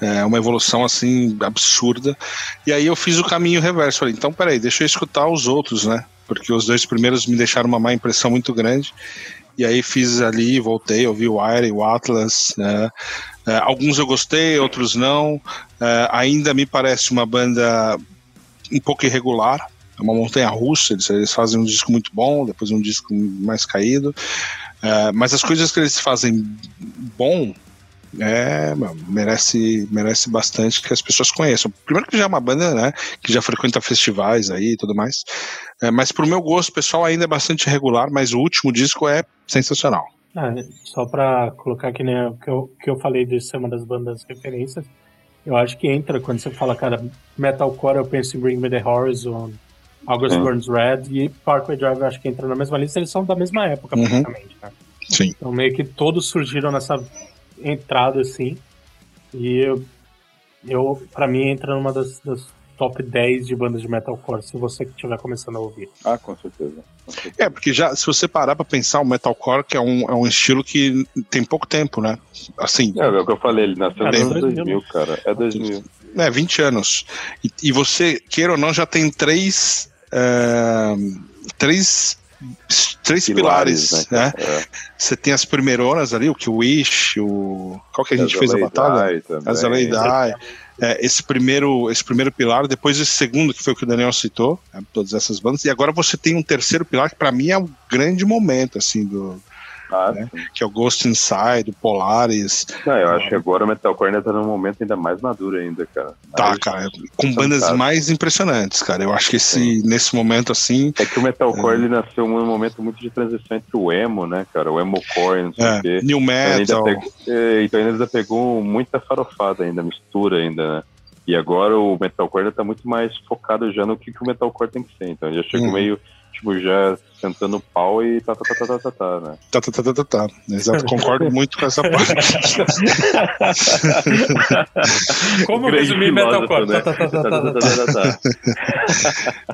É uma evolução assim absurda. E aí eu fiz o caminho reverso. Falei, então peraí, deixa eu escutar os outros, né? Porque os dois primeiros me deixaram uma má impressão muito grande. E aí fiz ali, voltei, ouvi o Wire, o Atlas, né? É, alguns eu gostei, outros não. É, ainda me parece uma banda um pouco irregular. É uma montanha russa, eles, eles fazem um disco muito bom, depois um disco mais caído. É, mas as coisas que eles fazem bom é, mano, merece, merece bastante que as pessoas conheçam. Primeiro que já é uma banda, né, que já frequenta festivais aí e tudo mais. É, mas pro meu gosto pessoal ainda é bastante irregular, mas o último disco é sensacional. Ah, só pra colocar que nem o que eu, que eu falei de ser uma das bandas referências, eu acho que entra quando você fala, cara, metalcore, eu penso em Bring Me The Horizon, August Burns Red e Parkway Drive acho que entra na mesma lista, eles são da mesma época uhum. praticamente, né? Sim. Então meio que todos surgiram nessa entrada assim. E eu, eu para mim entra numa das, das top 10 de bandas de metalcore, se você estiver começando a ouvir. Ah, com certeza. com certeza. É, porque já, se você parar pra pensar, o metalcore que é um, é um estilo que tem pouco tempo, né? Assim. É, é o que eu falei, ele nasceu é, nos anos 2000, 2000, cara. É 2000. É, 20 anos. E, e você, queira ou não, já tem três. Uh, três três pilares, pilares né? né? É. Você tem as primeironas ali, o que Wish, o qual que a gente fez a batalha? As Die é, esse, primeiro, esse primeiro pilar, depois esse segundo, que foi o que o Daniel citou, né, todas essas bandas, e agora você tem um terceiro pilar que para mim é um grande momento, assim, do, ah, né? que é o Ghost Inside, o Polaris. Não, eu acho que agora o Metalcore ainda tá num momento ainda mais maduro ainda, cara. Tá, cara, com bandas mais impressionantes, cara. Eu acho que esse, nesse momento, assim... É que o Metalcore, é... ele nasceu num momento muito de transição entre o emo, né, cara? O emo-core, não sei é, o quê. New Metal. Pegou, é, então ainda pegou muita farofada ainda, mistura ainda, né? E agora o metalcore está muito mais focado já no que, que o metalcore tem que ser. Então já chega uhum. meio tipo, já sentando o pau e tá, tá, tá, tá, tá, tá, tá, né? Tá, tá, tá, tá, tá, tá. Exato, concordo muito com essa parte. Como resumir metalcore? Né? Tá, tá, tá, tá, tá, tá, tá,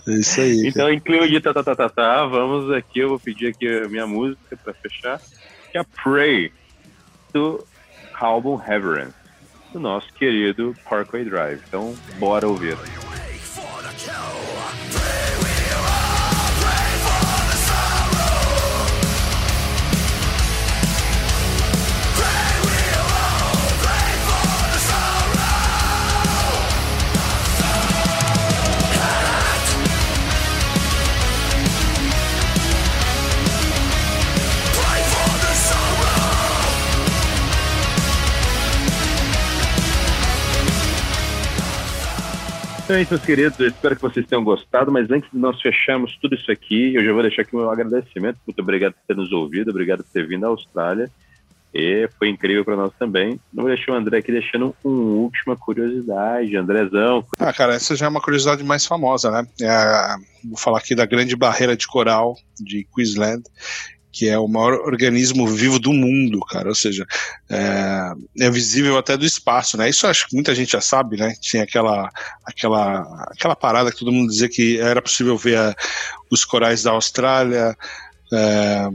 É isso aí. Então, em clima de tá, tá, tá, tá, tá, vamos aqui, eu vou pedir aqui a minha música pra fechar, que é Pray, do álbum Reverence, do nosso querido Parkway Drive. Então, bora ouvir. Então é isso, meus queridos. Eu espero que vocês tenham gostado, mas antes de nós fecharmos tudo isso aqui, eu já vou deixar aqui o meu agradecimento. Muito obrigado por ter nos ouvido, obrigado por ter vindo à Austrália. E foi incrível para nós também. Não vou deixar o André aqui deixando uma última curiosidade. Andrezão. Ah, cara, essa já é uma curiosidade mais famosa, né? É, vou falar aqui da Grande Barreira de Coral de Queensland, que é o maior organismo vivo do mundo, cara. Ou seja, é, é, visível até do espaço, né? Isso acho que muita gente já sabe, né? Tinha aquela, aquela, aquela parada que todo mundo dizia que era possível ver a, os corais da Austrália, é,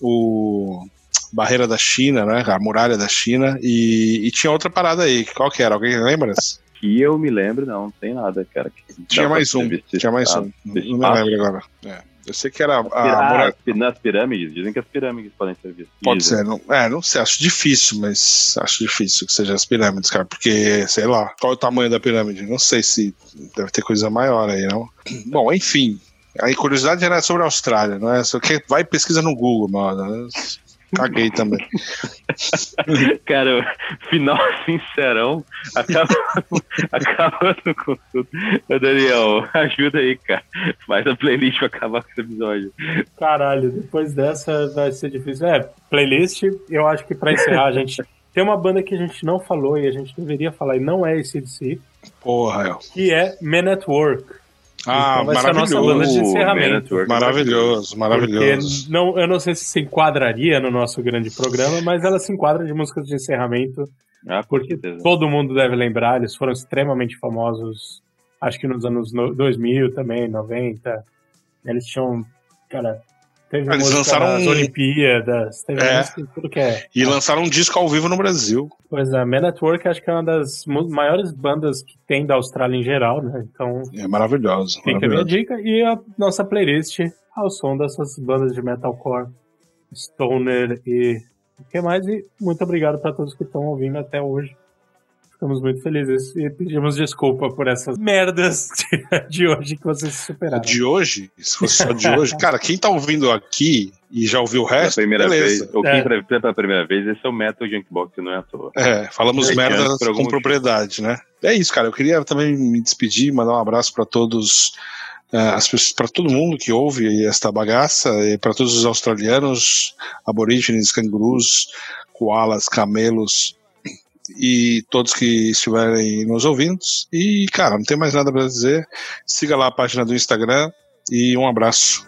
o barreira da China, né? A muralha da China e, e, tinha outra parada aí. Qual que era? Alguém lembra? Que eu me lembro, não, não tem nada, cara. Tinha mais um, tinha mais um. Não, não me lembro agora. É. Eu sei que era a, a Nas pirâmides, dizem que as pirâmides podem ser vistas. Pode ser, não, é, não sei, acho difícil, mas acho difícil que seja as pirâmides, cara, porque, sei lá, qual é o tamanho da pirâmide? Não sei se deve ter coisa maior aí, não? Bom, enfim, a curiosidade era sobre a Austrália, não é? Só que vai pesquisa no Google, mano. Caguei também. Cara, final sincerão, acabando, acabando com tudo. Daniel, ajuda aí, cara. Faz a playlist pra acabar com esse episódio. Caralho, depois dessa vai ser difícil. É, playlist, eu acho que pra encerrar, a gente. Tem uma banda que a gente não falou e a gente deveria falar, e não é esse de si. Porra, Que é Men at Work. Ah, então maravilhoso. Maravilhoso, maravilhoso. não, eu não sei se se enquadraria no nosso grande programa, mas ela se enquadra de músicas de encerramento. Ah, porque todo mundo deve lembrar, eles foram extremamente famosos, acho que nos anos 2000 também, 90. Eles tinham, cara, Teve Eles lançaram as Olimpíadas, teve é. tudo que é. E lançaram um disco ao vivo no Brasil. Pois é, Man Network acho que é uma das maiores bandas que tem da Austrália em geral, né? Então. É maravilhoso. Fica maravilhoso. a minha dica e a nossa playlist ao som dessas bandas de metalcore, stoner e o que mais. E muito obrigado para todos que estão ouvindo até hoje. Ficamos muito felizes e pedimos desculpa por essas merdas de hoje que vocês superaram. De hoje? Se fosse só de hoje? Cara, quem tá ouvindo aqui e já ouviu o resto, primeira beleza. Vez, ou quem é. pela primeira vez, esse é o Metal Junkbox, não é à toa. É, falamos é, merda com propriedade, né? É isso, cara. Eu queria também me despedir, mandar um abraço para todos uh, para todo mundo que ouve esta bagaça, e para todos os australianos, aborígenes, cangurus, koalas, camelos, e todos que estiverem nos ouvindo. E, cara, não tem mais nada para dizer. Siga lá a página do Instagram e um abraço.